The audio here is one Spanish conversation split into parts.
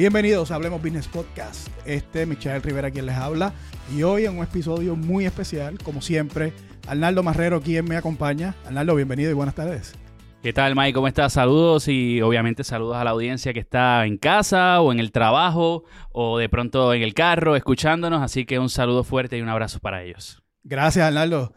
Bienvenidos a Hablemos Business Podcast. Este es Michael Rivera quien les habla. Y hoy en un episodio muy especial, como siempre, Arnaldo Marrero quien me acompaña. Arnaldo, bienvenido y buenas tardes. ¿Qué tal, Mike? ¿Cómo estás? Saludos y obviamente saludos a la audiencia que está en casa o en el trabajo o de pronto en el carro escuchándonos. Así que un saludo fuerte y un abrazo para ellos. Gracias, Arnaldo.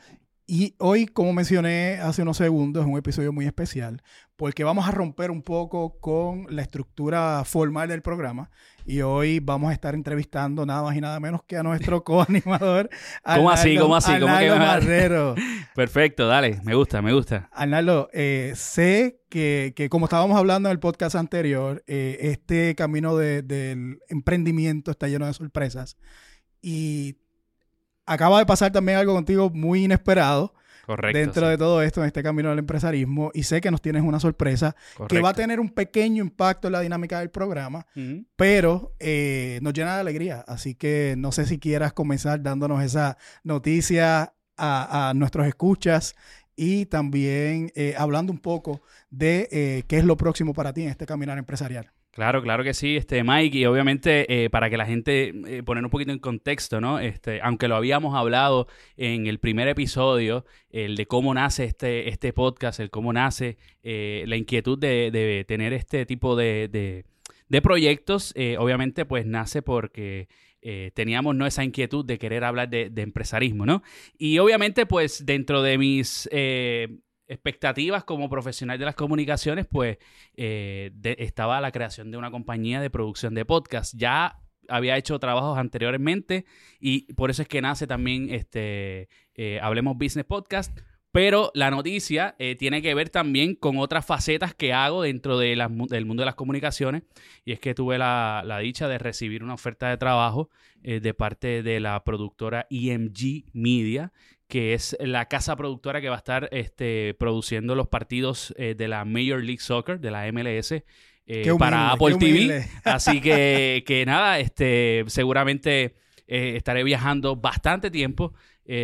Y hoy, como mencioné hace unos segundos, es un episodio muy especial porque vamos a romper un poco con la estructura formal del programa y hoy vamos a estar entrevistando nada más y nada menos que a nuestro coanimador. ¿Cómo así? ¿Cómo así? ¿Cómo que Marrero. Perfecto, dale, me gusta, me gusta. Arnaldo, eh, sé que, como estábamos hablando en el podcast anterior, eh, este camino del emprendimiento está lleno de sorpresas y acaba de pasar también algo contigo muy inesperado. Correcto, dentro de todo esto, en este camino del empresarismo, y sé que nos tienes una sorpresa que va a tener un pequeño impacto en la dinámica del programa, pero eh, nos llena de alegría. Así que no sé si quieras comenzar dándonos esa noticia a, nuestros escuchas y también eh, hablando un poco de eh, qué es lo próximo para ti en este caminar empresarial. Claro, claro que sí, este Mike, y obviamente eh, para que la gente eh, poner un poquito en contexto, ¿no? Este, aunque lo habíamos hablado en el primer episodio, el de cómo nace este, este podcast, el cómo nace eh, la inquietud de, tener este tipo de, de, proyectos, obviamente pues nace porque teníamos ¿no? esa inquietud de querer hablar de, empresarismo, ¿no? Y obviamente pues dentro de mis expectativas como profesional de las comunicaciones, pues eh, estaba la creación de una compañía de producción de podcast. Ya había hecho trabajos anteriormente y por eso es que nace también este eh, Hablemos Business Podcast. Pero la noticia eh, tiene que ver también con otras facetas que hago dentro de del mundo de las comunicaciones. Y es que tuve la, la dicha de recibir una oferta de trabajo de parte de la productora EMG Media, que es la casa productora que va a estar este, produciendo los partidos eh, de la Major League Soccer, de la MLS. Eh, para Apple TV. Así que, que, nada, este, seguramente eh, estaré viajando bastante tiempo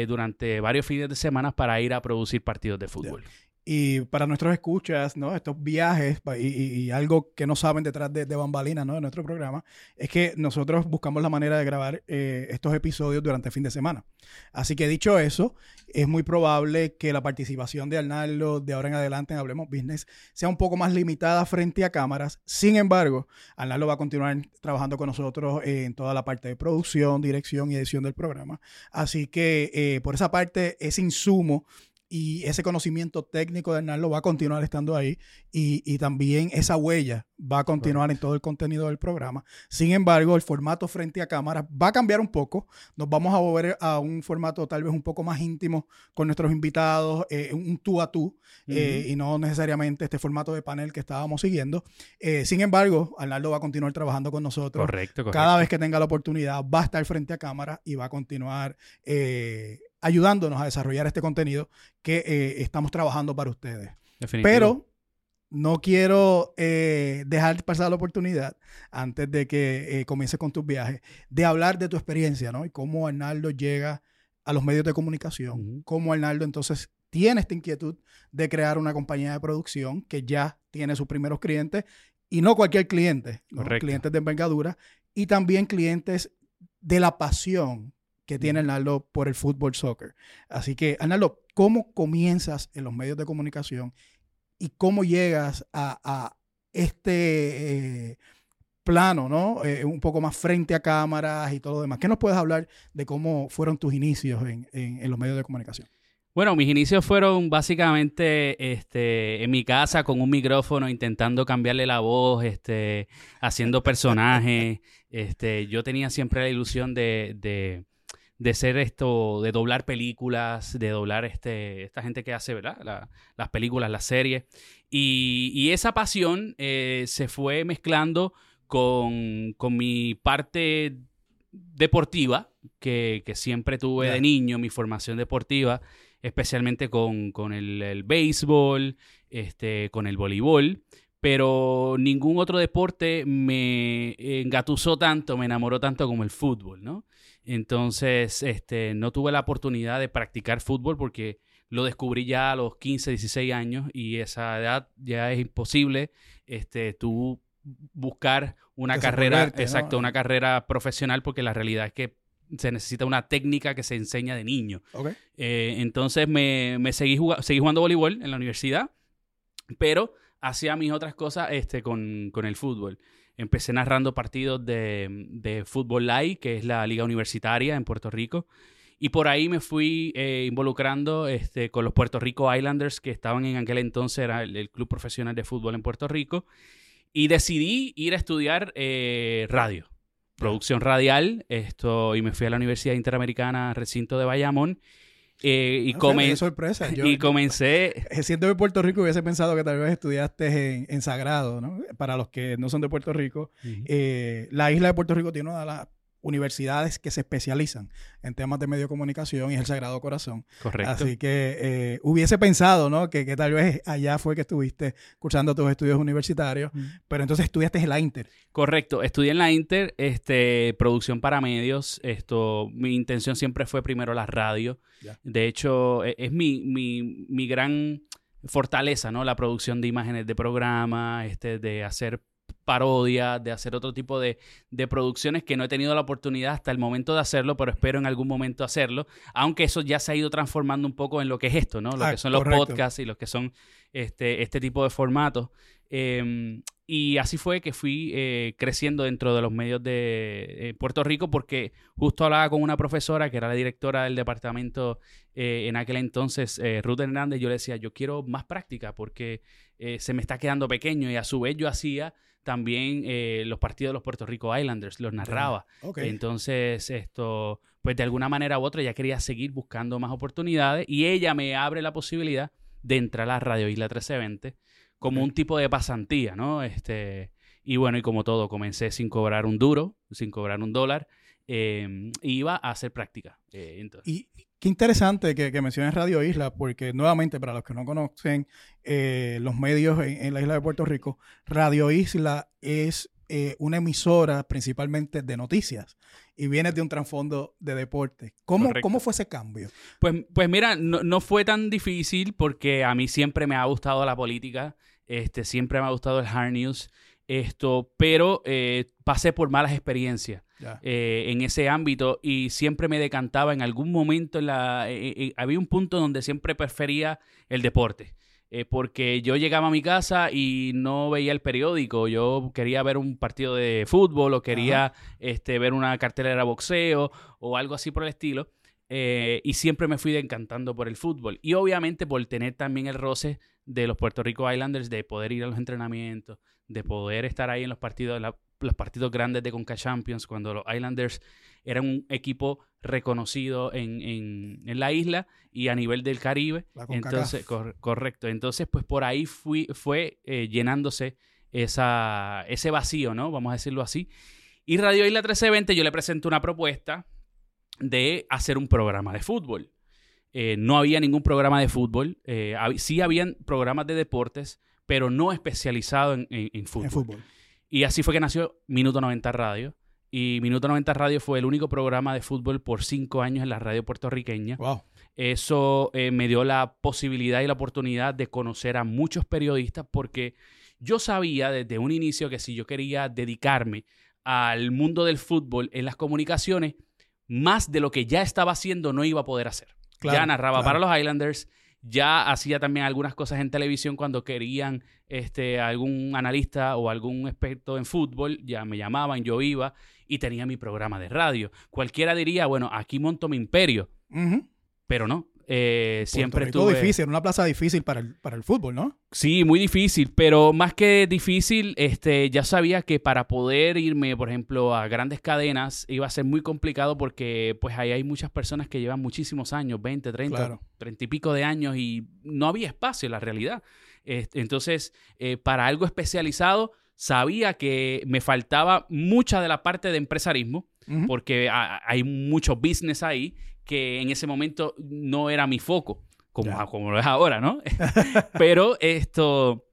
durante varios fines de semana para ir a producir partidos de fútbol. Y para nuestros escuchas, ¿no? Estos viajes y, algo que no saben detrás de, de, bambalinas, ¿no? De nuestro programa, es que nosotros buscamos la manera de grabar eh, estos episodios durante el fin de semana. Así que dicho eso, es muy probable que la participación de Arnaldo de ahora en adelante en Hablemos Business sea un poco más limitada frente a cámaras. Sin embargo, Arnaldo va a continuar trabajando con nosotros en toda la parte de producción, dirección y edición del programa. Así que eh, por esa parte, ese insumo y ese conocimiento técnico de Arnaldo va a continuar estando ahí y, también esa huella va a continuar en todo el contenido del programa. Sin embargo, el formato frente a cámara va a cambiar un poco. Nos vamos a mover a un formato tal vez un poco más íntimo con nuestros invitados, eh, un tú a tú, eh, y no necesariamente este formato de panel que estábamos siguiendo. Eh, sin embargo, Arnaldo va a continuar trabajando con nosotros. Correcto, correcto. Cada vez que tenga la oportunidad va a estar frente a cámara y va a continuar ayudándonos a desarrollar este contenido que eh, estamos trabajando para ustedes. Pero no quiero eh, dejar pasar la oportunidad, antes de que eh, comiences con tus viajes, de hablar de tu experiencia, ¿no? Y cómo Arnaldo llega a los medios de comunicación, cómo Arnaldo entonces tiene esta inquietud de crear una compañía de producción que ya tiene sus primeros clientes, y no cualquier cliente, clientes de envergadura, y también clientes de la pasión que tiene Arnaldo por el fútbol soccer. Así que, Arnaldo, ¿cómo comienzas en los medios de comunicación y cómo llegas a, este eh, plano, ¿no? Eh, un poco más frente a cámaras y todo lo demás. ¿Qué nos puedes hablar de cómo fueron tus inicios en, los medios de comunicación? Bueno, mis inicios fueron básicamente este, en mi casa con un micrófono intentando cambiarle la voz, este, haciendo personajes. este, yo tenía siempre la ilusión de, de ser esto, de doblar películas, de doblar este, esta gente que hace, ¿verdad? las películas, las series. Y, esa pasión eh, se fue mezclando con, mi parte deportiva, que, siempre tuve de niño, mi formación deportiva, especialmente con, el, el, béisbol, este, con el voleibol. Pero ningún otro deporte me engatusó tanto, me enamoró tanto como el fútbol, ¿no? Entonces, este, no tuve la oportunidad de practicar fútbol porque lo descubrí ya a los 15, 16 años y esa edad ya es imposible este, tú buscar una carrera, exacto, una carrera profesional, porque la realidad es que se necesita una técnica que se enseña de niño. Eh, entonces me, me seguí, juga- seguí jugando voleibol en la universidad, pero hacía mis otras cosas este, con, con el fútbol. Empecé narrando partidos de, de Fútbol Live, que es la liga universitaria en Puerto Rico. Y por ahí me fui eh, involucrando este, con los Puerto Rico Islanders, que estaban en aquel entonces, era el, el club profesional de fútbol en Puerto Rico. Y decidí ir a estudiar eh, radio, producción radial, esto, y me fui a la Universidad Interamericana Recinto de Bayamón. Eh, y, No comen- sorpresa. Yo, y comencé, siendo de Puerto Rico, hubiese pensado que tal vez estudiaste en, en Sagrado, ¿no? Para los que no son de Puerto Rico, eh, la isla de Puerto Rico tiene una de las universidades que se especializan en temas de medio de comunicación y es el Sagrado Corazón. correcto. Así que eh, hubiese pensado, ¿no? Que, que tal vez allá fue que estuviste cursando tus estudios universitarios, pero entonces estudiaste en la Inter. Correcto, estudié en la Inter, este, producción para medios. Esto, mi intención siempre fue primero la radio. Ya. De hecho, e- es, mi, mi, mi gran fortaleza, ¿no? La producción de imágenes de programa, este, de hacer parodias, de hacer otro tipo de, de producciones que no he tenido la oportunidad hasta el momento de hacerlo, pero espero en algún momento hacerlo. Aunque eso ya se ha ido transformando un poco en lo que es esto, ¿no? Lo Ah, que son los podcasts y lo que son este, este tipo de formatos. Eh, y así fue que fui eh, creciendo dentro de los medios de eh, Puerto Rico porque justo hablaba con una profesora que era la directora del departamento eh, en aquel entonces, Ruth Hernández, yo le decía, yo quiero más práctica porque se me está quedando pequeño y a su vez yo hacía también eh, los partidos de los Puerto Rico Islanders, los narraba. Entonces, esto, pues de alguna manera u otra, ya quería seguir buscando más oportunidades y ella me abre la posibilidad de entrar a la Radio Isla 1320 como un tipo de pasantía, ¿no? Este, y bueno, y como todo, comencé sin cobrar un duro, sin cobrar un dólar, eh, iba a hacer práctica. Eh, entonces, Y qué interesante que, que menciones Radio Isla, porque nuevamente, para los que no conocen eh, los medios en, en la isla de Puerto Rico, Radio Isla es eh, una emisora principalmente de noticias y viene de un trasfondo de deporte. ¿Cómo, Correcto. ¿Cómo fue ese cambio? Pues, pues mira, no, no fue tan difícil porque a mí siempre me ha gustado la política, este, siempre me ha gustado el hard news, esto, pero eh, pasé por malas experiencias Eh, en ese ámbito y siempre me decantaba en algún momento, en la, eh, eh, había un punto donde siempre prefería el deporte. porque yo llegaba a mi casa y no veía el periódico, yo quería ver un partido de fútbol o quería este, ver una cartelera de boxeo o algo así por el estilo. eh, y siempre me fui encantando por el fútbol. Y obviamente por tener también el roce de los Puerto Rico Islanders, de poder ir a los entrenamientos, de poder estar ahí en los partidos, la- los partidos grandes de Conca Champions, cuando los Islanders eran un equipo reconocido en, en- en la isla y a nivel del Caribe. La. Entonces, cor- correcto. Entonces, pues por ahí fui, fue eh, llenándose esa, ese vacío, ¿no? Vamos a decirlo así. Y Radio Isla 1320 yo le presento una propuesta de hacer un programa de fútbol. Eh, no había ningún programa de fútbol. eh, hab- sí habían programas de deportes, pero no especializado en, en- en fútbol. En fútbol. Y así fue que nació Minuto 90 Radio. Y Minuto 90 Radio fue el único programa de fútbol por cinco años en la radio puertorriqueña. Wow. Eso eh, me dio la posibilidad y la oportunidad de conocer a muchos periodistas porque yo sabía desde un inicio que si yo quería dedicarme al mundo del fútbol en las comunicaciones, más de lo que ya estaba haciendo no iba a poder hacer. Claro, ya narraba claro. para los Islanders, ya hacía también algunas cosas en televisión cuando querían este, algún analista o algún experto en fútbol, ya me llamaban, yo iba y tenía mi programa de radio. Cualquiera diría, bueno, aquí monto mi imperio, pero no. Eh, siempre. Rico difícil, una plaza difícil para el, para el fútbol, ¿no? Sí, muy difícil, pero más que difícil, este, ya sabía que para poder irme, por ejemplo, a grandes cadenas iba a ser muy complicado porque pues ahí hay muchas personas que llevan muchísimos años, 20, 30, Claro. 30 y pico de años y no había espacio en la realidad. Este, entonces, eh, para algo especializado, sabía que me faltaba mucha de la parte de empresarismo porque ha- hay mucho business ahí que en ese momento no era mi foco, como, Ya. como lo es ahora, ¿no? Pero esto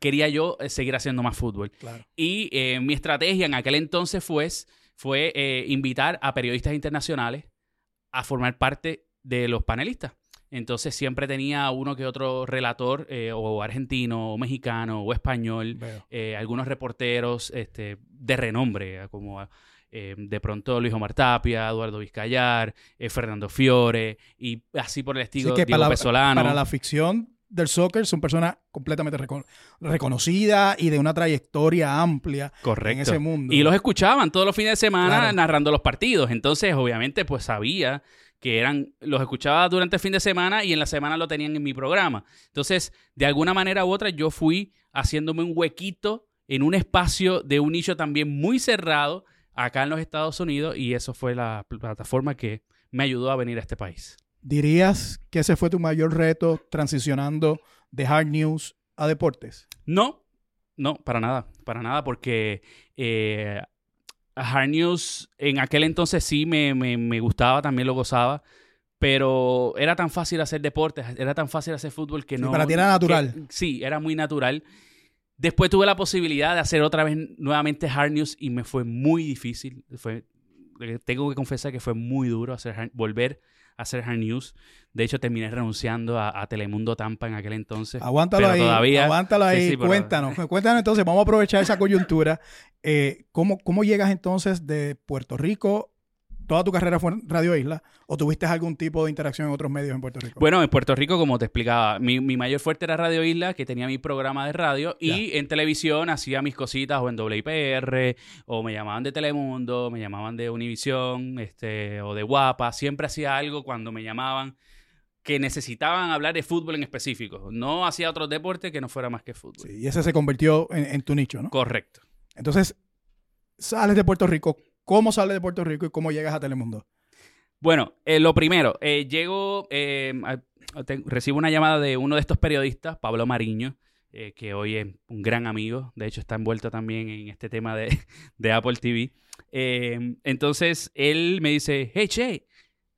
quería yo eh, seguir haciendo más fútbol. Claro. Y eh, mi estrategia en aquel entonces fue, fue eh, invitar a periodistas internacionales a formar parte de los panelistas. Entonces siempre tenía uno que otro relator, eh, o argentino, o mexicano, o español, eh, algunos reporteros este, de renombre, como eh, de pronto Luis Omar Tapia, Eduardo Vizcayar, eh, Fernando Fiore, y así por el estilo, Diego para, para la ficción del soccer son personas completamente reco- reconocidas y de una trayectoria amplia Correcto. en ese mundo. Y los escuchaban todos los fines de semana Claro. narrando los partidos. Entonces, obviamente, pues sabía que eran, los escuchaba durante el fin de semana y en la semana lo tenían en mi programa. Entonces, de alguna manera u otra, yo fui haciéndome un huequito en un espacio de un nicho también muy cerrado acá en los Estados Unidos y eso fue la plataforma que me ayudó a venir a este país. ¿Dirías que ese fue tu mayor reto transicionando de hard news a deportes? No, no, para nada, para nada, porque eh, Hard News en aquel entonces sí me, me- me gustaba, también lo gozaba, pero era tan fácil hacer deportes, era tan fácil hacer fútbol que Sí, no... para ti era natural. que- sí, era muy natural. Después tuve la posibilidad de hacer otra vez nuevamente Hard News y me fue muy difícil. Fue, eh, tengo que confesar que fue muy duro hacer hard- volver a hacer Hard News. De hecho, terminé renunciando a, a Telemundo Tampa en aquel entonces. Aguántalo ahí. todavía- aguántalo ahí. sí, Cuéntanos. Cuéntanos entonces. Vamos a aprovechar esa coyuntura. Eh, ¿cómo, ¿Cómo llegas entonces de Puerto Rico? ¿Toda tu carrera fue en Radio Isla? ¿O tuviste algún tipo de interacción en otros medios en Puerto Rico? Bueno, en Puerto Rico, como te explicaba, mi, mi mayor fuerte era Radio Isla, que tenía mi programa de radio, y en televisión hacía mis cositas o en WIPR, o me llamaban de Telemundo, me llamaban de Univisión, este, o de Guapa. Siempre hacía algo cuando me llamaban que necesitaban hablar de fútbol en específico. No hacía otro deporte que no fuera más que fútbol. Sí, y ese se convirtió en, en tu nicho, ¿no? Correcto. Entonces, sales de Puerto Rico. ¿Cómo sales de Puerto Rico y cómo llegas a Telemundo? Bueno, eh, lo primero, eh, llego, eh, recibo una llamada de uno de estos periodistas, Pablo Mariño, que hoy es un gran amigo, de hecho está envuelto también en este tema de, de Apple TV. Eh, entonces, él me dice, hey, Che,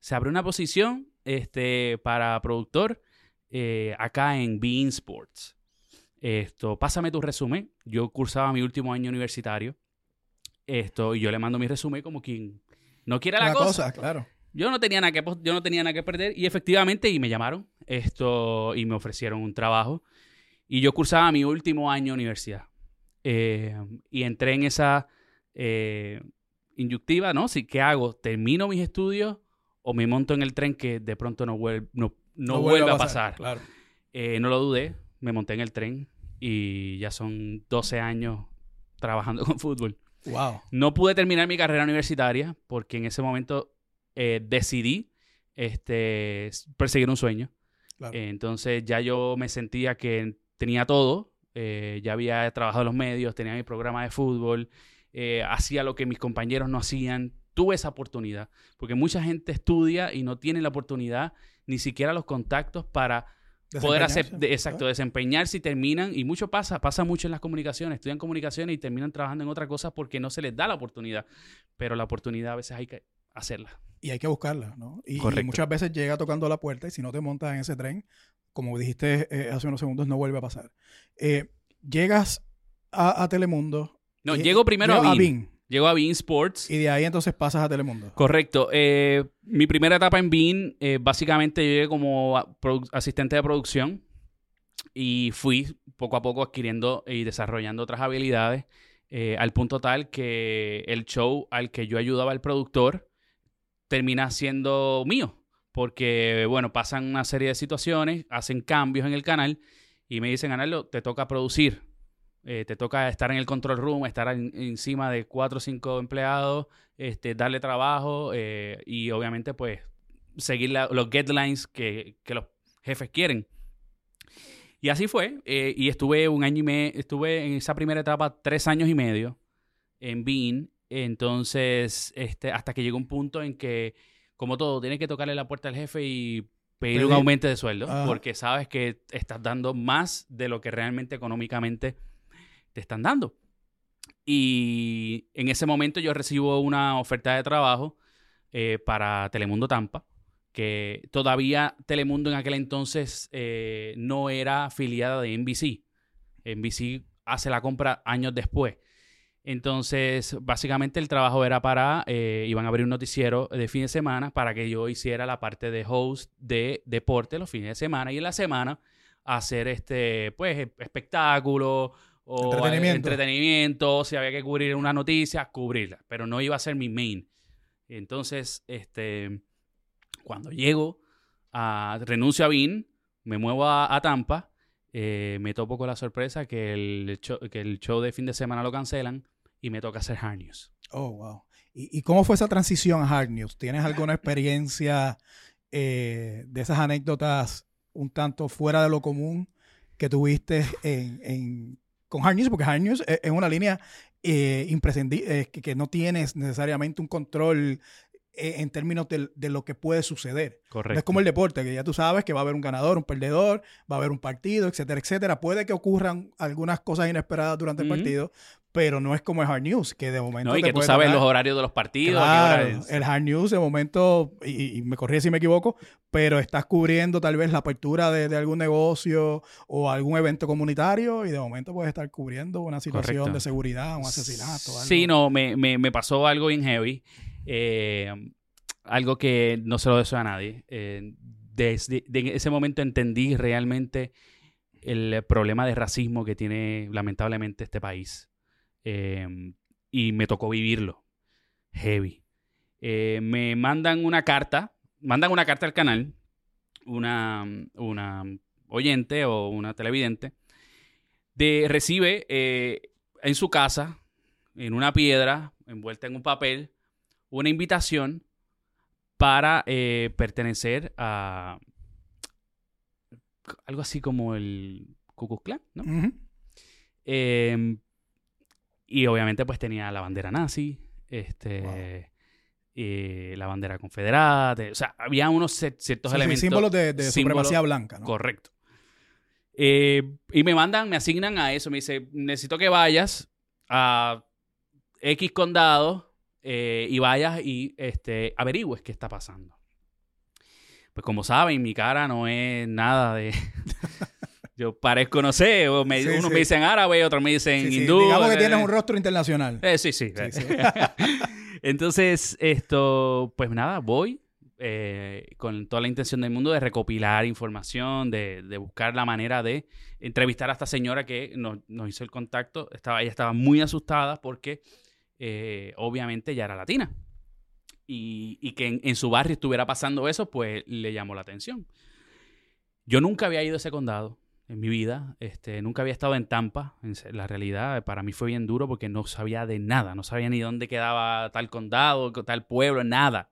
se abre una posición este, para productor acá en Bean Sports. Esto, pásame tu resumen. Yo cursaba mi último año universitario. Esto, y yo le mando mi resumen como quien no quiere la cosa. claro. Yo no tenía nada que yo no tenía nada que perder y efectivamente y me llamaron esto y me ofrecieron un trabajo y yo cursaba mi último año de universidad Eh, y entré en esa eh, inyectiva, ¿no? Sí, ¿qué hago? ¿Termino mis estudios o me monto en el tren que de pronto no vuelve, no, no vuelve a pasar? Claro. Eh, no lo dudé, me monté en el tren y ya son 12 años trabajando con fútbol. Wow. No pude terminar mi carrera universitaria porque en ese momento eh, decidí este, perseguir un sueño. Claro. Eh, entonces ya yo me sentía que tenía todo. eh, ya había trabajado en los medios, tenía mi programa de fútbol, hacía lo que mis compañeros no hacían. Tuve esa oportunidad porque mucha gente estudia y no tiene la oportunidad ni siquiera los contactos para poder hacer, de- exacto, desempeñarse y terminan, y mucho pasa, pasa mucho en las comunicaciones, estudian comunicaciones y terminan trabajando en otra cosa porque no se les da la oportunidad, pero la oportunidad a veces hay que hacerla. Y hay que buscarla, ¿no? Y, muchas veces llega tocando la puerta y si no te montas en ese tren, como dijiste eh, hace unos segundos, no vuelve a pasar. Eh, llegas a, a Telemundo. No, y- llego primero llego a Bean. Llego a Bean Sports. Y de ahí entonces pasas a Telemundo. Correcto. Eh, mi primera etapa en Bean, eh, básicamente llegué como asistente de producción y fui poco a poco adquiriendo y desarrollando otras habilidades eh, al punto tal que el show al que yo ayudaba al productor termina siendo mío. Porque, bueno, pasan una serie de situaciones, hacen cambios en el canal y me dicen, Analdo, te toca producir. Eh, te toca estar en el control room, estar en- encima de cuatro o cinco empleados, este, darle trabajo eh, y obviamente pues seguir la- los guidelines que, que los jefes quieren. Y así fue. eh, y estuve un año y medio, estuve en esa primera etapa tres años y medio en Bean. Entonces, este, hasta que llegó un punto en que, como todo, tienes que tocarle la puerta al jefe y pedir un aumento de sueldo, Ajá. porque sabes que estás dando más de lo que realmente económicamente te están dando. Y en ese momento yo recibo una oferta de trabajo eh, para Telemundo Tampa, que todavía Telemundo en aquel entonces eh, no era afiliada de NBC. NBC hace la compra años después. Entonces, básicamente el trabajo era para, eh, iban a abrir un noticiero de fin de semana para que yo hiciera la parte de host de deporte los fines de semana y en la semana hacer este, pues, espectáculo o Entretenimiento. entretenimiento, si había que cubrir una noticia, cubrirla, pero no iba a ser mi main. Entonces, este, cuando llego, a, renuncio a BIN, me muevo a, a Tampa, eh, me topo con la sorpresa que el, show, que el show de fin de semana lo cancelan y me toca hacer Hard News. Oh, wow. ¿Y, y cómo fue esa transición a Hard News? ¿Tienes alguna experiencia eh, de esas anécdotas un tanto fuera de lo común que tuviste en, en- con Hard News? Porque Hard News es, es una línea eh, imprescindible, eh, que, que no tienes necesariamente un control eh, en términos de, lo que puede suceder. Correcto. No es como el deporte, que ya tú sabes que va a haber un ganador, un perdedor, va a haber un partido, etcétera, etcétera. Puede que ocurran algunas cosas inesperadas durante el partido, pero no es como el Hard News, que de momento. No, y que tú sabes tocar- los horarios de los partidos. Claro, el Hard News de momento, y, y me corrí si me equivoco, pero estás cubriendo tal vez la apertura de, de algún negocio o algún evento comunitario y de momento puedes estar cubriendo una situación Correcto. de seguridad, un asesinato. algo. Sí, no, me, me, me pasó algo bien heavy. eh, algo que no se lo deseo a nadie. Eh, desde de ese momento entendí realmente el problema de racismo que tiene lamentablemente este país. Eh, y me tocó vivirlo. Heavy. Eh, me mandan una carta, mandan una carta al canal, una, una oyente o una televidente, de, recibe eh, en su casa, en una piedra, envuelta en un papel, una invitación para eh, pertenecer a algo así como el Ku Klux Klan, ¿no? Y obviamente pues tenía la bandera nazi, este, Wow. eh, la bandera confederada, te- o sea, había unos ciertos Sí, sí, elementos. símbolos de, supremacía blanca, ¿no? Correcto. Eh, y me mandan, me asignan a eso. Me dice, necesito que vayas a X condado eh, y vayas y este, averigües qué está pasando. Pues como saben, mi cara no es nada de... Yo parezco, no sé, o me- Sí, unos sí. me dicen árabe, otros me dicen Sí, sí, hindú. digamos que eh, tienes un rostro internacional. eh, sí, sí. Sí. Entonces, esto, pues nada, voy eh, con toda la intención del mundo de recopilar información, de, de buscar la manera de entrevistar a esta señora que nos, nos hizo el contacto. Estaba, ella estaba muy asustada porque eh, obviamente ya era latina. Y, y que en, en su barrio estuviera pasando eso, pues le llamó la atención. Yo nunca había ido a ese condado en mi vida. Este, nunca había estado en Tampa. En la realidad, para mí fue bien duro porque no sabía de nada. No sabía ni dónde quedaba tal condado, tal pueblo, nada.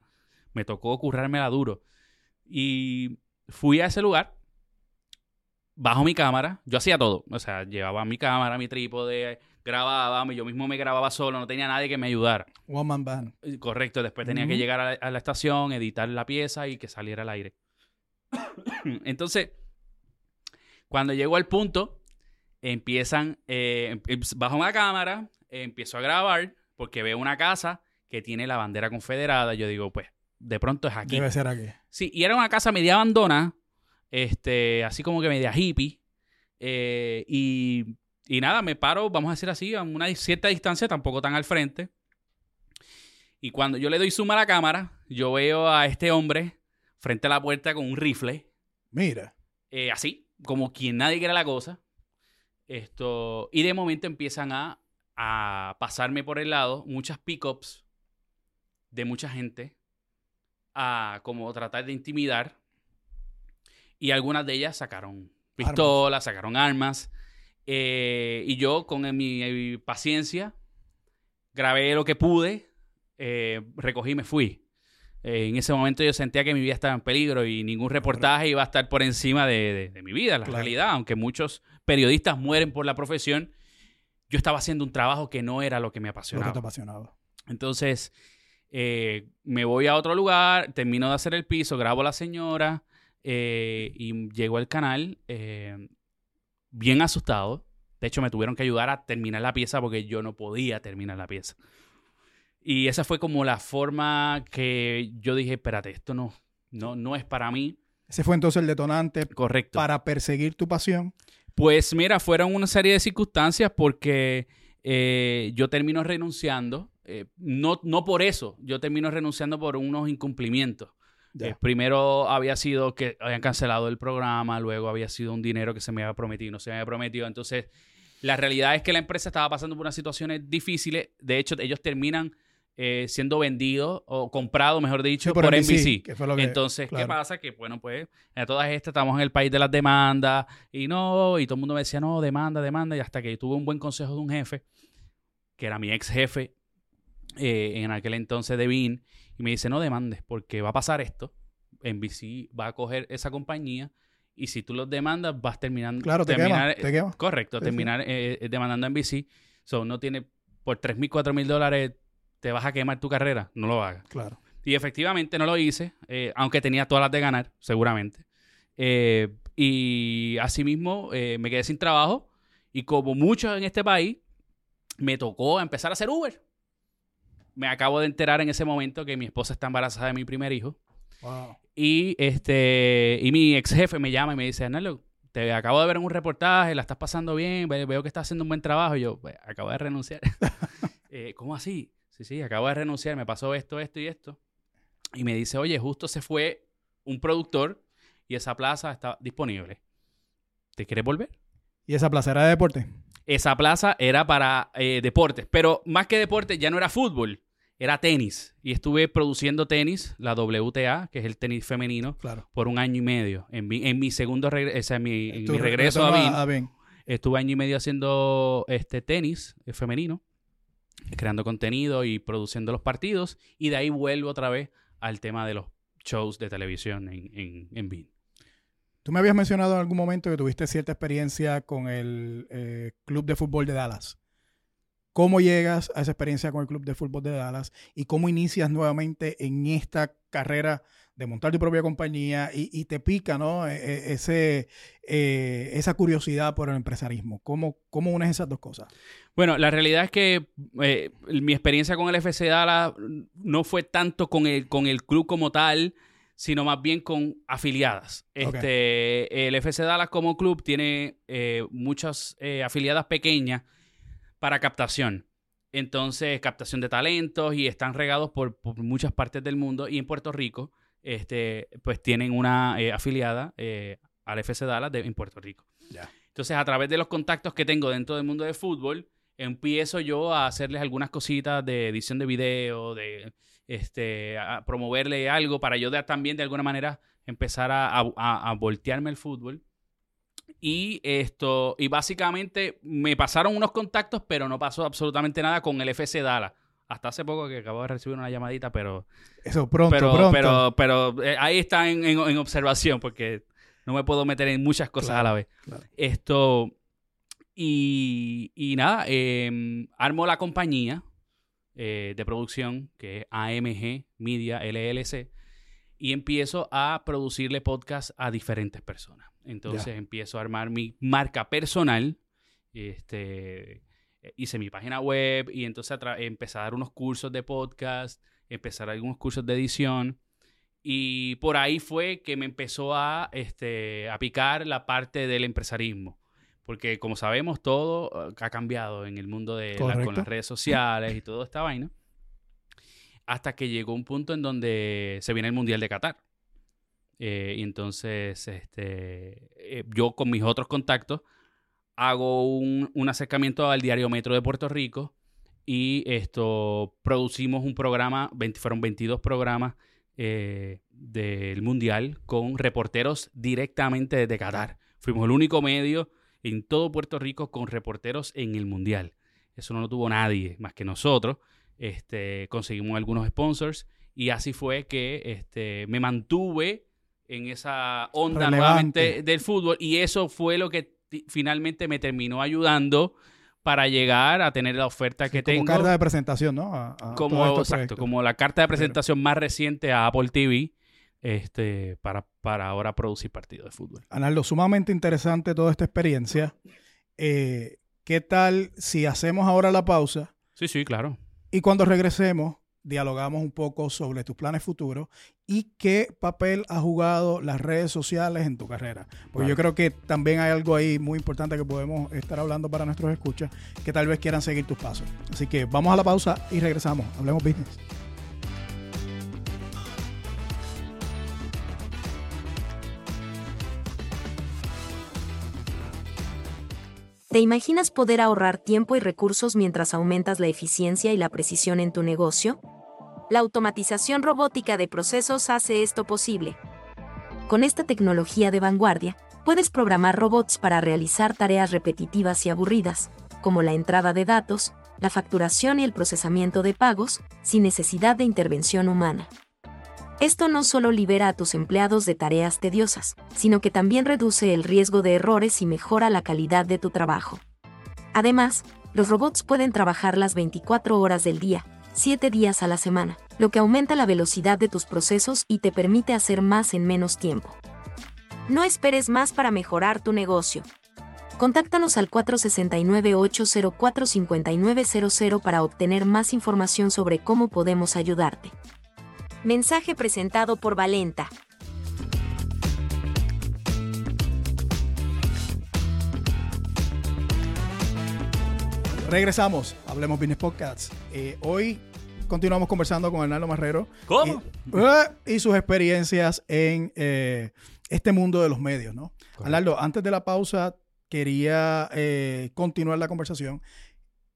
Me tocó currármela duro. Y fui a ese lugar, bajo mi cámara. Yo hacía todo. O sea, llevaba mi cámara, mi trípode, grababa, yo mismo me grababa solo, no tenía nadie que me ayudara. One man band. Eh, Correcto, después tenía que llegar a la, a la estación, editar la pieza y que saliera al aire. Entonces, cuando llego al punto, empiezan, eh, em- bajo una cámara, eh, empiezo a grabar porque veo una casa que tiene la bandera confederada. Yo digo, pues, de pronto es aquí. Debe ser aquí. Sí, y era una casa media abandonada, este, así como que media hippie. eh, y, y nada, me paro, vamos a decir así, a una cierta distancia, tampoco tan al frente. Y cuando yo le doy zoom a la cámara, yo veo a este hombre frente a la puerta con un rifle, Mira. eh, así, como quien nadie quiere la cosa. Esto, y de momento empiezan a, a pasarme por el lado muchas pickups de mucha gente a como tratar de intimidar. Y algunas de ellas sacaron pistolas, sacaron armas. eh, y yo, con mi, mi paciencia, grabé lo que pude, eh, recogí y me fui. Eh, en ese momento yo sentía que mi vida estaba en peligro y ningún reportaje iba a estar por encima de, de- de mi vida, la Claro. realidad. Aunque muchos periodistas mueren por la profesión, yo estaba haciendo un trabajo que no era lo que me Lo que apasionaba. te apasionaba. Entonces, eh, me voy a otro lugar, termino de hacer el piso, grabo a la señora eh, y llego al canal eh, bien asustado. De hecho, me tuvieron que ayudar a terminar la pieza porque yo no podía terminar la pieza. Y esa fue como la forma que yo dije, espérate, esto no, no, no es para mí. Ese fue entonces el detonante Correcto. para perseguir tu pasión. Pues mira, fueron una serie de circunstancias porque eh, yo termino renunciando. eh, no, no por eso, yo termino renunciando por unos incumplimientos. Eh, primero había sido que habían cancelado el programa, luego había sido un dinero que se me había prometido y no se me había prometido. Entonces, la realidad es que la empresa estaba pasando por unas situaciones difíciles. De hecho, ellos terminan eh, siendo vendidos o comprados, mejor dicho, Sí, por, NBC. que fue lo que- Entonces, ¿qué pasa? Que, bueno, pues, a todas estas estamos en el país de las demandas y no, y todo el mundo me decía, no, demanda, demanda, y hasta que tuve un buen consejo de un jefe, que era mi ex jefe eh, en aquel entonces de Bean, y me dice, no demandes, porque va a pasar esto, NBC va a coger esa compañía, y si tú los demandas, vas terminando... Claro, te terminar, quema, te quema. Correcto, Sí, terminar eh, eh, demandando a NBC. So, no tiene, por 3 mil, 4 mil dólares, te vas a quemar tu carrera, no lo hagas. Claro. Y efectivamente no lo hice, eh, aunque tenía todas las de ganar, seguramente. Eh, y asimismo eh, me quedé sin trabajo y como muchos en este país, me tocó empezar a hacer Uber. Me acabo de enterar en ese momento que mi esposa está embarazada de mi primer hijo. Wow. Y este y mi ex jefe me llama y me dice, Arnaldo, te acabo de ver en un reportaje, la estás pasando bien, ve- veo que estás haciendo un buen trabajo. Y yo, "Pues, acabo de renunciar. Eh, ¿Cómo así? Sí, sí, acabo de renunciar, me pasó esto, esto y esto. Y me dice, oye, justo se fue un productor y esa plaza está disponible. ¿Te quieres volver? ¿Y esa plaza era de deporte? Esa plaza era para eh, deportes, pero más que deportes ya no era fútbol, era tenis. Y estuve produciendo tenis, la WTA, que es el tenis femenino, Claro. por un año y medio. En mi, en mi segundo regreso, en mi, en regreso a BIN. estuve año y medio haciendo este tenis eh, femenino, creando contenido y produciendo los partidos. Y de ahí vuelvo otra vez al tema de los shows de televisión en, en, en BIN. Tú me habías mencionado en algún momento que tuviste cierta experiencia con el eh, Club de Fútbol de Dallas. ¿Cómo llegas a esa experiencia con el Club de Fútbol de Dallas y cómo inicias nuevamente en esta carrera de montar tu propia compañía y, y te pica ¿no? E- e- Ese, eh, esa curiosidad por el empresarismo? ¿Cómo, ¿Cómo unes esas dos cosas? Bueno, la realidad es que eh, mi experiencia con el FC Dallas no fue tanto con el, con el club como tal, sino más bien con afiliadas. Este, el FC Dallas como club tiene eh, muchas eh, afiliadas pequeñas para captación. Entonces, captación de talentos y están regados por, por muchas partes del mundo. Y en Puerto Rico, este, pues tienen una eh, afiliada eh, al FC Dallas de- en Puerto Rico. Entonces, a través de los contactos que tengo dentro del mundo del fútbol, empiezo yo a hacerles algunas cositas de edición de video, de este, a promoverle algo para yo de- también de alguna manera empezar a, a- a- a voltearme el fútbol. Y esto, y básicamente me pasaron unos contactos, pero no pasó absolutamente nada con el FC Dallas. Hasta hace poco que acabo de recibir una llamadita, pero Eso, pronto, pero, pronto. pero, pero eh, ahí está en, en- en observación porque no me puedo meter en muchas cosas a la vez. claro. Esto, y, y nada, eh, armo la compañía eh, de producción que es AMG Media LLC y empiezo a producirle podcast a diferentes personas. Entonces empiezo a armar mi marca personal. Este, hice mi página web y entonces empecé a dar unos cursos de podcast, empezar algunos cursos de edición. Y por ahí fue que me empezó a, este, a picar la parte del empresarismo. Porque como sabemos, todo eh, ha cambiado en el mundo de la- con las redes sociales y toda esta vaina. Hasta que llegó un punto en donde se viene el Mundial de Qatar. Eh, y entonces, este, eh, yo con mis otros contactos hago un, un acercamiento al Diario Metro de Puerto Rico y esto producimos un programa, 20 fueron 22 programas eh, del Mundial con reporteros directamente desde Qatar. Fuimos el único medio en todo Puerto Rico con reporteros en el Mundial. Eso no lo tuvo nadie más que nosotros. Este, conseguimos algunos sponsors y así fue que este, me mantuve en esa onda Relevante. nuevamente del fútbol y eso fue lo que finalmente me terminó ayudando para llegar a tener la oferta que como tengo carta de presentación, ¿no? A- a como, estos exacto, proyectos. como la carta de presentación más reciente a Apple TV este, para, para ahora producir partidos de fútbol. Analdo, sumamente interesante toda esta experiencia. Eh, ¿Qué tal si hacemos ahora la pausa Sí, sí, claro. y cuando regresemos dialogamos un poco sobre tus planes futuros y qué papel ha jugado las redes sociales en tu carrera. Porque yo creo que también hay algo ahí muy importante que podemos estar hablando para nuestros escuchas que tal vez quieran seguir tus pasos. Así que vamos a la pausa y regresamos. Hablemos business. ¿Te imaginas poder ahorrar tiempo y recursos mientras aumentas la eficiencia y la precisión en tu negocio? La automatización robótica de procesos hace esto posible. Con esta tecnología de vanguardia, puedes programar robots para realizar tareas repetitivas y aburridas, como la entrada de datos, la facturación y el procesamiento de pagos, sin necesidad de intervención humana. Esto no solo libera a tus empleados de tareas tediosas, sino que también reduce el riesgo de errores y mejora la calidad de tu trabajo. Además, los robots pueden trabajar las 24 horas del día, 7 días a la semana, lo que aumenta la velocidad de tus procesos y te permite hacer más en menos tiempo. No esperes más para mejorar tu negocio. Contáctanos al 469-804-5900 para obtener más información sobre cómo podemos ayudarte. Mensaje presentado por Valenta. Regresamos, hablemos Business Podcasts. Eh, hoy continuamos conversando con Hernando Marrero. ¿Cómo? Y, eh, y sus experiencias en eh, este mundo de los medios, ¿no? Arnaldo, antes de la pausa, quería eh, continuar la conversación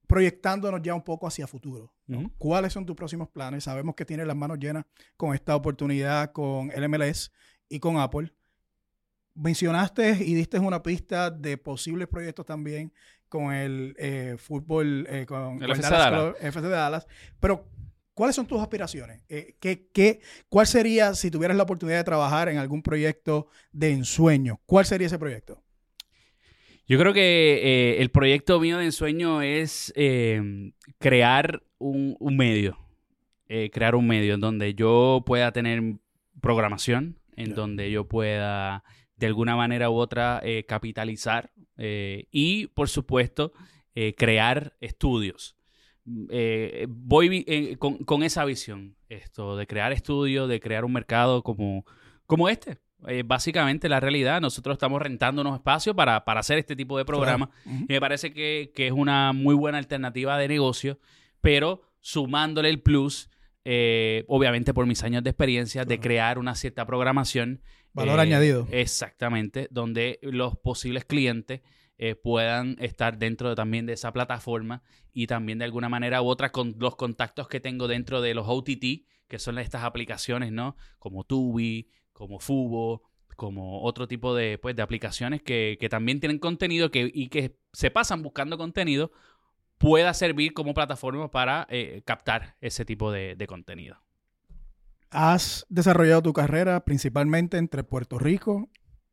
proyectándonos ya un poco hacia futuro. ¿Cuáles son tus próximos planes? Sabemos que tienes las manos llenas con esta oportunidad con el MLS y con Apple. Mencionaste y diste una pista de posibles proyectos también con el eh, fútbol, eh, con, El FC Dallas Dallas. Club- FC de Dallas. Pero, ¿cuáles son tus aspiraciones? Eh, ¿qué, qué, cuál sería, si tuvieras la oportunidad de trabajar en algún proyecto de ensueño, cuál sería ese proyecto? Yo creo que eh, el proyecto mío de ensueño es crear un, un medio. Crear un medio en donde yo pueda tener programación, en donde yo pueda de alguna manera u otra eh, capitalizar eh, y, por supuesto, eh, crear estudios. Mm, voy con, con esa visión, esto, de crear estudios, de crear un mercado como, como este. Básicamente la realidad, nosotros estamos rentando unos espacios para, para hacer este tipo de programas y me parece que, que es una muy buena alternativa de negocio, pero sumándole el plus, obviamente por mis años de experiencia, de crear una cierta programación. Valor eh, añadido. Exactamente, donde los posibles clientes eh, puedan estar dentro de- también de esa plataforma y también de alguna manera u otra con los contactos que tengo dentro de los OTT, que son estas aplicaciones, ¿no? Como Tubi, como Fubo, como otro tipo de, pues, de aplicaciones que, que también tienen contenido que, y que se pasan buscando contenido, pueda servir como plataforma para eh, captar ese tipo de, de contenido. Has desarrollado tu carrera principalmente entre Puerto Rico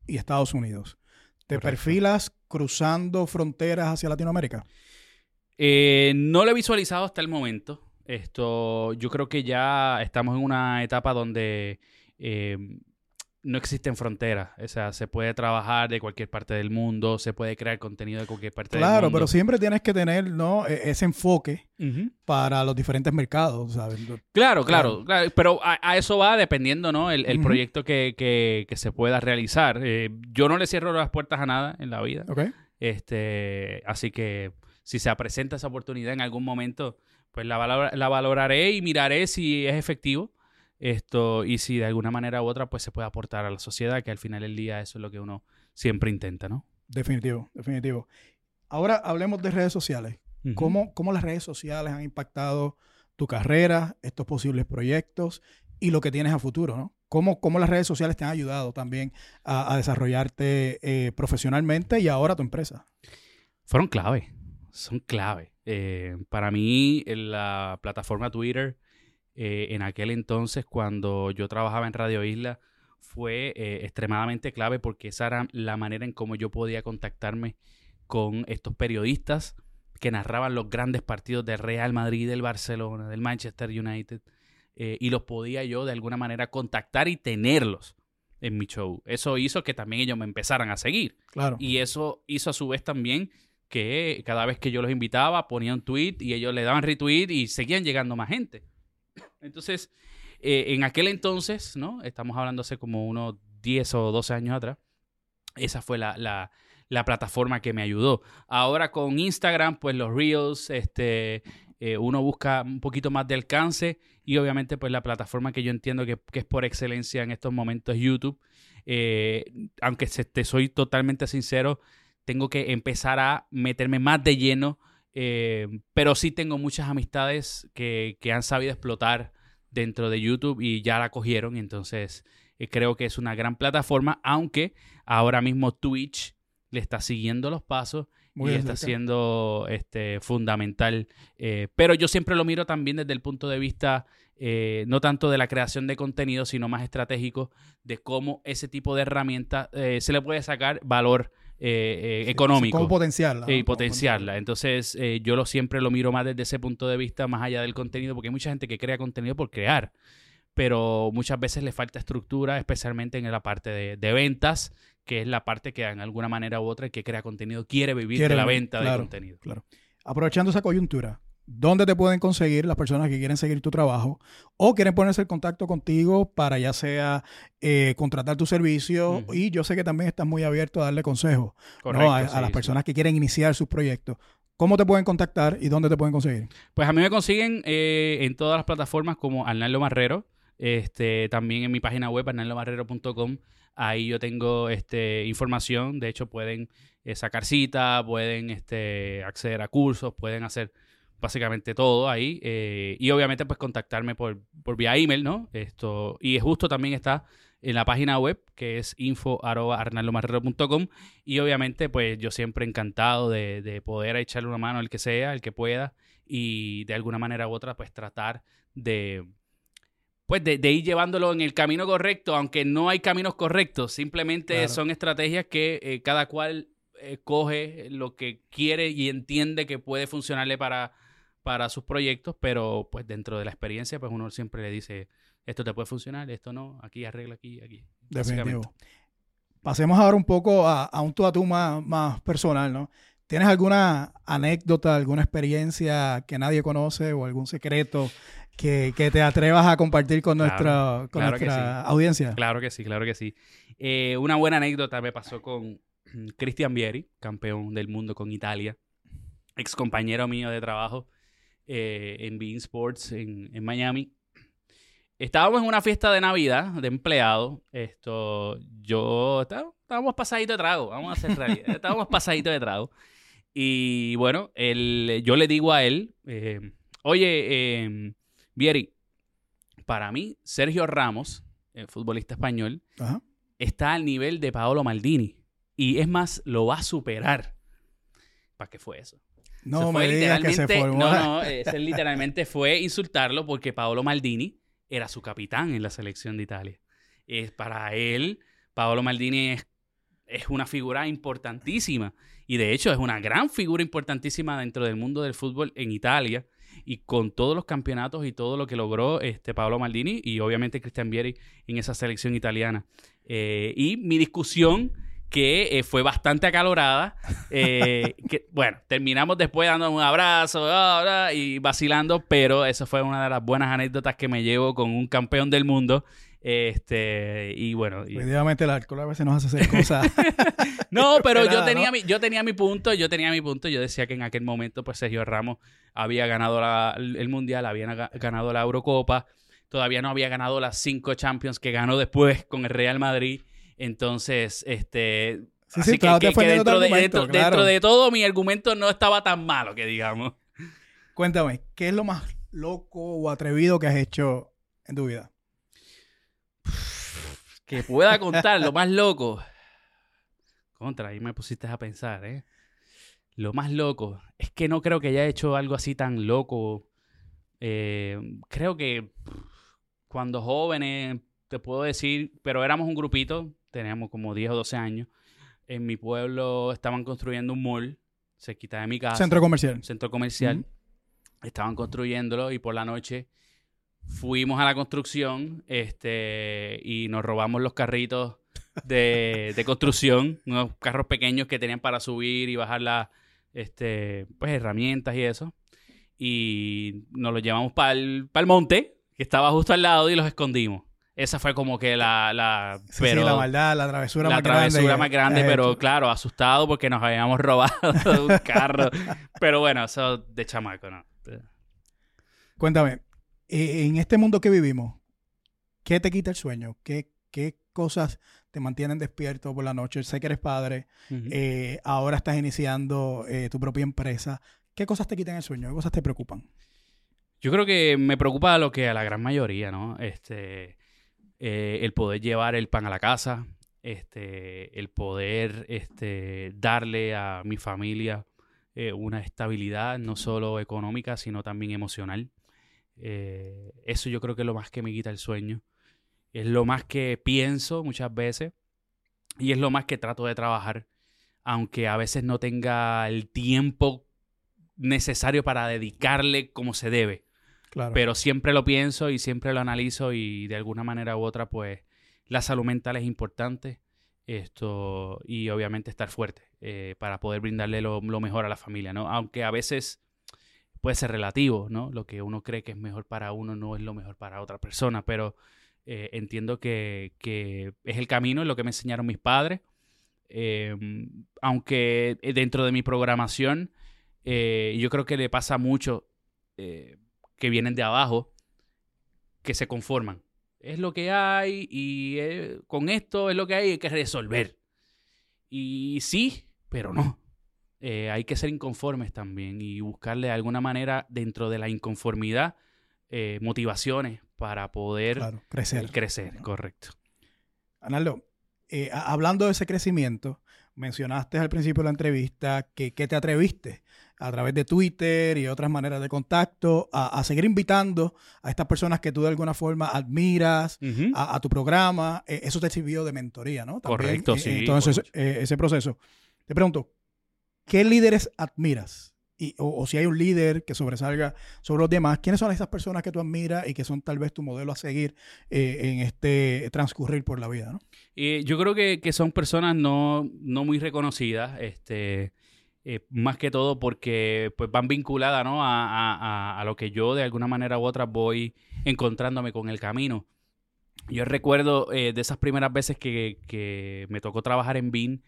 y Estados Unidos. ¿Te Correcto. perfilas cruzando fronteras hacia Latinoamérica? Eh, no lo he visualizado hasta el momento. Esto, yo creo que ya estamos en una etapa donde eh, no existen fronteras. O sea, se puede trabajar de cualquier parte del mundo, se puede crear contenido de cualquier parte del Claro, mundo. pero siempre tienes que tener ¿no? E- ese enfoque para los diferentes mercados, ¿sabes? Claro, claro, claro, pero a, a eso va dependiendo, ¿no? El, proyecto que, que- que se pueda realizar. Eh, yo no le cierro las puertas a nada en la vida. ¿Ok? Este, así que si se presenta esa oportunidad en algún momento, pues la, valor- la valoraré y miraré si es efectivo. Esto, y si de alguna manera u otra, pues se puede aportar a la sociedad, que al final del día eso es lo que uno siempre intenta, ¿no? Definitivo, definitivo. Ahora hablemos de redes sociales. ¿Cómo, ¿Cómo las redes sociales han impactado tu carrera, estos posibles proyectos y lo que tienes a futuro, ¿no? ¿Cómo, cómo las redes sociales te han ayudado también a, a desarrollarte eh, profesionalmente y ahora tu empresa? Fueron clave, son clave. Eh, para mí, en la plataforma Twitter, eh, en aquel entonces, cuando yo trabajaba en Radio Isla, fue eh, extremadamente clave porque esa era la manera en cómo yo podía contactarme con estos periodistas que narraban los grandes partidos del Real Madrid, del Barcelona, del Manchester United, eh, y los podía yo de alguna manera contactar y tenerlos en mi show. Eso hizo que también ellos me empezaran a seguir. Claro. Y eso hizo a su vez también que cada vez que yo los invitaba ponía un tweet y ellos le daban retweet y seguían llegando más gente. Entonces, eh, en aquel entonces, ¿no? Estamos hablando hace como unos 10 o 12 años atrás, esa fue la, la, la plataforma que me ayudó. Ahora con Instagram, pues los Reels, este, eh, uno busca un poquito más de alcance y obviamente pues la plataforma que yo entiendo que, que es por excelencia en estos momentos es YouTube. Eh, aunque te soy totalmente sincero, tengo que empezar a meterme más de lleno, eh, pero sí tengo muchas amistades que, que, han sabido explotar dentro de YouTube y ya la cogieron, entonces creo que es una gran plataforma, aunque ahora mismo Twitch le está siguiendo los pasos y está siendo este, fundamental. Eh, pero yo siempre lo miro también desde el punto de vista eh, no tanto de la creación de contenido, sino más estratégico de cómo ese tipo de herramienta eh, se le puede sacar valor económico. Cómo potenciarla. Y potenciarla. Entonces, yo lo siempre lo miro más desde ese punto de vista, más allá del contenido, porque hay mucha gente que crea contenido por crear pero muchas veces le falta estructura, especialmente en la parte de, ventas, que es la parte que en alguna manera u otra el que crea contenido quiere vivir de la venta de contenido. Claro. Aprovechando esa coyuntura, ¿dónde te pueden conseguir las personas que quieren seguir tu trabajo o quieren ponerse en contacto contigo para ya sea eh, contratar tu servicio? Y yo sé que también estás muy abierto a darle consejos a, las personas que quieren iniciar sus proyectos. ¿Cómo te pueden contactar y dónde te pueden conseguir? Pues a mí me consiguen eh, en todas las plataformas como Arnaldo Marrero. Este, también en mi página web, arnaldomarrero.com, ahí yo tengo este, información. De hecho, pueden eh, sacar cita, pueden este, acceder a cursos, pueden hacer básicamente todo ahí. Eh, y obviamente, pues contactarme por, por vía email, ¿no? Esto, y justo también está en la página web, que es info.arnaldomarrero.com. Y obviamente, pues yo siempre encantado de, de poder echarle una mano al que sea, al que pueda, y de alguna manera u otra, pues tratar de pues de, ir llevándolo en el camino correcto, aunque no hay caminos correctos, simplemente son estrategias que eh, cada cual eh, coge lo que quiere y entiende que puede funcionarle para, para sus proyectos, pero pues dentro de la experiencia, pues uno siempre le dice, esto te puede funcionar, esto no, aquí arregla aquí, aquí. Definitivo. Pasemos ahora un poco a, a un tú a tú más, más personal, ¿no? ¿Tienes alguna anécdota, alguna experiencia que nadie conoce o algún secreto que, te atrevas a compartir con nuestra, audiencia. Claro que sí, claro que sí. Eh, una buena anécdota me pasó con Cristian Vieri, campeón del mundo con Italia, ex compañero mío de trabajo eh, en Bean Sports en, Miami. Estábamos en una fiesta de Navidad de empleados. Esto, yo, estábamos pasaditos de trago, vamos a hacer realidad. estábamos pasaditos de trago. Y bueno, yo le digo a él, eh, oye, eh, Vieri, para mí, Sergio Ramos, el futbolista español, está al nivel de Paolo Maldini. Y es más, lo va a superar. ¿Para qué fue eso? No, me digas que se formó. No, no, ese literalmente fue insultarlo porque Paolo Maldini era su capitán en la selección de Italia. Es para él, Paolo Maldini es, es una figura importantísima. Y de hecho es una gran figura importantísima dentro del mundo del fútbol en Italia y con todos los campeonatos y todo lo que logró este Paolo Maldini y obviamente Cristian Vieri en esa selección italiana. Eh, y mi discusión que eh, fue bastante acalorada. Eh, que, bueno, terminamos después dando un abrazo y vacilando, pero eso fue una de las buenas anécdotas que me llevo con un campeón del mundo este, y bueno. Y... el alcohol a veces nos hace hacer cosas. no, pero yo tenía, Mi, yo tenía mi punto, yo tenía mi punto. Yo decía que en aquel momento, pues Sergio Ramos había ganado el Mundial, había ganado la Eurocopa, todavía no había ganado las cinco Champions que ganó después con el Real Madrid. Entonces, este. así que, dentro, de, todo, mi argumento no estaba tan malo, que digamos. Cuéntame, ¿qué es lo más loco o atrevido que has hecho en tu vida? que pueda contar lo más loco. Contra, ahí me pusiste a pensar, ¿eh? Lo más loco. Es que no creo que haya hecho algo así tan loco. Eh, creo que cuando jóvenes, te puedo decir, pero éramos un grupito, teníamos como 10 o 12 años. En mi pueblo estaban construyendo un mall, se quita de mi casa. Centro comercial. Centro comercial. Estaban construyéndolo y por la noche fuimos a la construcción este, y nos robamos los carritos de, construcción, unos carros pequeños que tenían para subir y bajar las este, pues, herramientas y eso. Y nos los llevamos para el, monte, que estaba justo al lado y los escondimos. Esa fue como que la... la Sí, pero, sí, la maldad, la travesura la más grande. travesura que- más grande, pero claro, asustado porque nos habíamos robado un carro. pero bueno, eso de chamaco, ¿no? Cuéntame, eh, en este mundo que vivimos, ¿qué te quita el sueño? ¿Qué, qué cosas te mantienen despierto por la noche? Sé que eres padre, eh, ahora estás iniciando eh, tu propia empresa. ¿Qué cosas te quitan el sueño? ¿Qué cosas te preocupan? Yo creo que me preocupa lo que a la gran mayoría, ¿no? Este, eh, el poder llevar el pan a la casa, este, el poder este, darle a mi familia eh, una estabilidad, no solo económica, sino también emocional. Eh, eso yo creo que es lo más que me quita el sueño. Es lo más que pienso muchas veces y es lo más que trato de trabajar, aunque a veces no tenga el tiempo necesario para dedicarle como se debe. Claro. Pero siempre lo pienso y siempre lo analizo y de alguna manera u otra, pues la salud mental es importante. Esto, y obviamente estar fuerte eh, para poder brindarle lo, lo mejor a la familia, ¿no? Aunque a veces puede ser relativo, ¿no? Lo que uno cree que es mejor para uno no es lo mejor para otra persona, pero eh, entiendo que, que es el camino, es lo que me enseñaron mis padres. Eh, aunque dentro de mi programación, eh, yo creo que le pasa mucho eh, que vienen de abajo, que se conforman. Es lo que hay y eh, con esto es lo que hay, hay que resolver. Y sí, pero no. Eh, hay que ser inconformes también y buscarle de alguna manera dentro de la inconformidad eh, motivaciones para poder Claro, crecer. crecer, correcto. Arnaldo, eh, a- hablando de ese crecimiento, mencionaste al principio de la entrevista que, que te atreviste a través de Twitter y otras maneras de contacto a, a seguir invitando a estas personas que tú de alguna forma admiras a, a tu programa. Eh, eso te sirvió de mentoría, ¿no? Correcto, eh, sí, Entonces, eh, ese proceso. Te pregunto, ¿qué líderes admiras? Y, o, o si hay un líder que sobresalga sobre los demás, ¿quiénes son esas personas que tú admiras y que son tal vez tu modelo a seguir eh, en este transcurrir por la vida, ¿no? Eh, yo creo que, que son personas no, no muy reconocidas, este, eh, más que todo porque pues, van vinculadas ¿no? a, a- a- lo que yo de alguna manera u otra voy encontrándome con el camino. Yo recuerdo eh, de esas primeras veces que, que me tocó trabajar en BIN,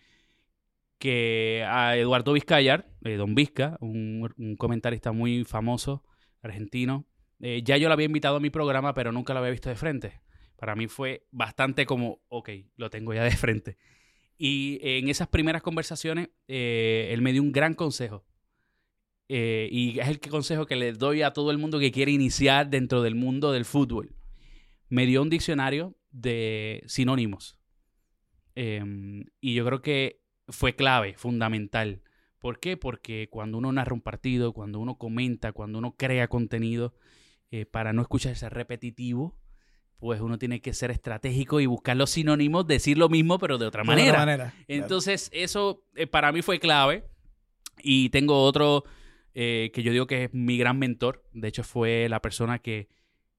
que a Eduardo Vizcayar, eh, Don Vizca, un, un comentarista muy famoso, argentino, eh, ya yo lo había invitado a mi programa, pero nunca lo había visto de frente. Para mí fue bastante como, ok, lo tengo ya de frente. Y en esas primeras conversaciones, eh, él me dio un gran consejo. Eh, y es el consejo que le doy a todo el mundo que quiere iniciar dentro del mundo del fútbol. Me dio un diccionario de sinónimos. Em, y yo creo que fue clave, fundamental. ¿Por qué? Porque cuando uno narra un partido, cuando uno comenta, cuando uno crea contenido, eh, para no escucharse repetitivo, pues uno tiene que ser estratégico y buscar los sinónimos, decir lo mismo, pero de otra De manera. otra manera. claro. Entonces, eso eh, para mí fue clave. Y tengo otro eh, que yo digo que es mi gran mentor. De hecho, fue la persona que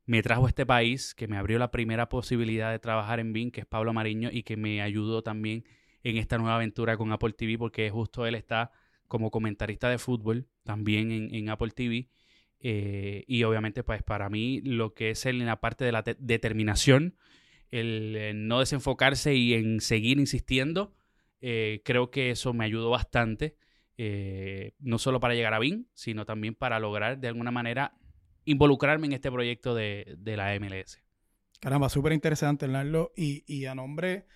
me trajo a este país, que me abrió la primera posibilidad de trabajar en BIN, que es Pablo Mariño, y que me ayudó también en esta nueva aventura con Apple TV, porque justo él está como comentarista de fútbol también en, en Apple TV. Eh, y obviamente, pues para mí, lo que es en la parte de la te- determinación, el eh, no desenfocarse y en seguir insistiendo, eh, creo que eso me ayudó bastante, no solo para llegar a BIN, sino también para lograr de alguna manera involucrarme en este proyecto de, de la MLS. Caramba, súper interesante, Narlo. Y, y a nombre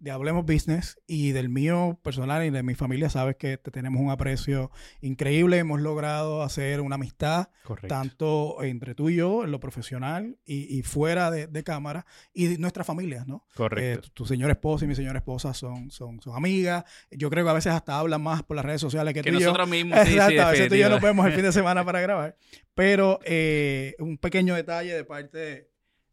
de Hablemos Business y del mío personal y de mi familia, sabes que te tenemos un aprecio increíble. Hemos logrado hacer una amistad, Correcto. tanto entre tú y yo, en lo profesional y, y fuera de, de cámara, y de nuestras familias, ¿no? Eh, Correcto. tu, tu señora esposa y mi señora esposa son, son, son amigas. Yo creo que a veces hasta hablan más por las redes sociales que, que tú y yo. nosotros mismos, sí, sí, Exacto, a veces tú y yo nos vemos el fin de semana para grabar. Pero eh, un pequeño detalle de parte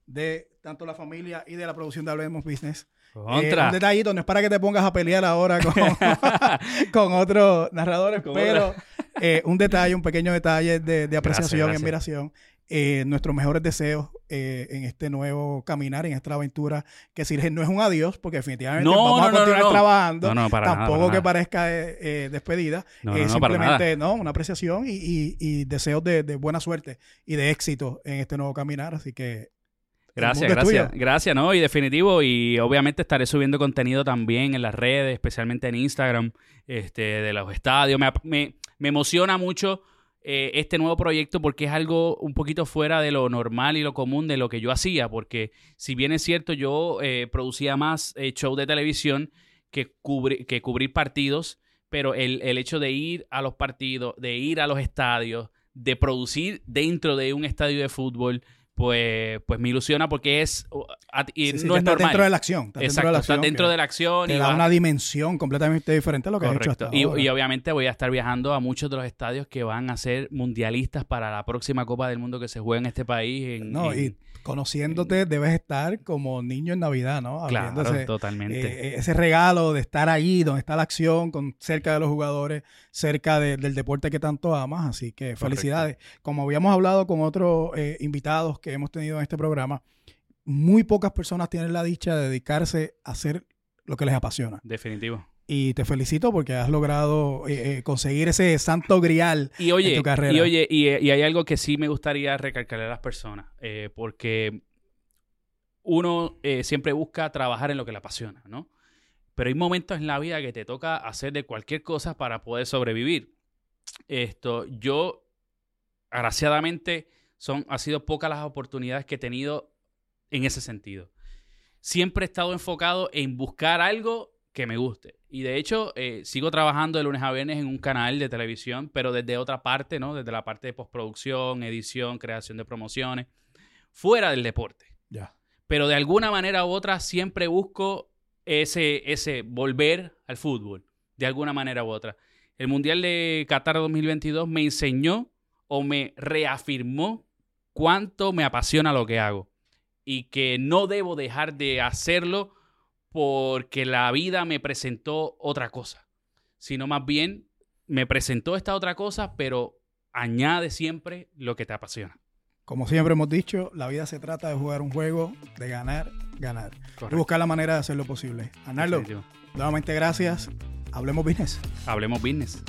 de tanto la familia y de la producción de Hablemos Business. Eh, Contra. un detallito, no es para que te pongas a pelear ahora con, con otros narradores, Con pero eh, un detalle, un pequeño detalle de, de apreciación y admiración. eh, nuestros mejores deseos eh, en este nuevo caminar, en esta aventura, que si no es un adiós, porque definitivamente No, vamos no, a continuar no. trabajando. No, no, para nada, Tampoco para que nada. parezca eh, eh, despedida. No, Eh, simplemente no, una apreciación y, y- y deseos de, de buena suerte y de éxito en este nuevo caminar. Así que Gracias, gracias. Gracias, ¿no? Y definitivo, y obviamente estaré subiendo contenido también en las redes, especialmente en Instagram, este, de los estadios. Me, me- me emociona mucho eh, este nuevo proyecto porque es algo un poquito fuera de lo normal y lo común de lo que yo hacía, porque si bien es cierto, yo eh, producía más eh, show de televisión que, cubri- que cubrir partidos, pero el, el hecho de ir a los partidos, de ir a los estadios, de producir dentro de un estadio de fútbol, pues, pues me ilusiona porque es, y Sí, sí, no es normal. dentro de la acción. Exacto, dentro de la acción, dentro que de la acción te y da una dimensión completamente diferente a lo que has hecho Correcto. hasta Y, ahora. y obviamente voy a estar viajando a muchos de los estadios que van a ser mundialistas para la próxima Copa del Mundo que se juega en este país. En, No, en- y conociéndote debes estar como niño en Navidad, ¿no? claro, Abriéndose, totalmente. eh, ese regalo de estar ahí donde está la acción, con, cerca de los jugadores, cerca de- del deporte que tanto amas. Así que felicidades. Como habíamos hablado con otros eh, invitados que hemos tenido en este programa, muy pocas personas tienen la dicha de dedicarse a hacer lo que les apasiona. Definitivo. Y te felicito porque has logrado eh, eh, conseguir ese santo grial. Y oye, tu carrera. y oye, y, y hay algo que sí me gustaría recalcarle a las personas, eh, porque uno eh, siempre busca trabajar en lo que le apasiona, ¿no? Pero hay momentos en la vida que te toca hacer de cualquier cosa para poder sobrevivir. Esto, yo, agraciadamente, son, ha sido pocas las oportunidades que he tenido en ese sentido. Siempre he estado enfocado en buscar algo que me guste. Y de hecho, eh, sigo trabajando de lunes a viernes en un canal de televisión, pero desde otra parte, ¿no? Desde la parte de postproducción, edición, creación de promociones, fuera del deporte. Ya. Pero de alguna manera u otra siempre busco ese, ese volver al fútbol, de alguna manera u otra. El Mundial de Qatar 2022 me enseñó o me reafirmó cuánto me apasiona lo que hago y que no debo dejar de hacerlo porque la vida me presentó otra cosa, sino más bien me presentó esta otra cosa, pero añade siempre lo que te apasiona. Como siempre hemos dicho, la vida se trata de jugar un juego, de ganar, ganar. Y buscar la manera de hacerlo posible. Arnaldo, Definitivo. nuevamente gracias. Hablemos business. Hablemos business.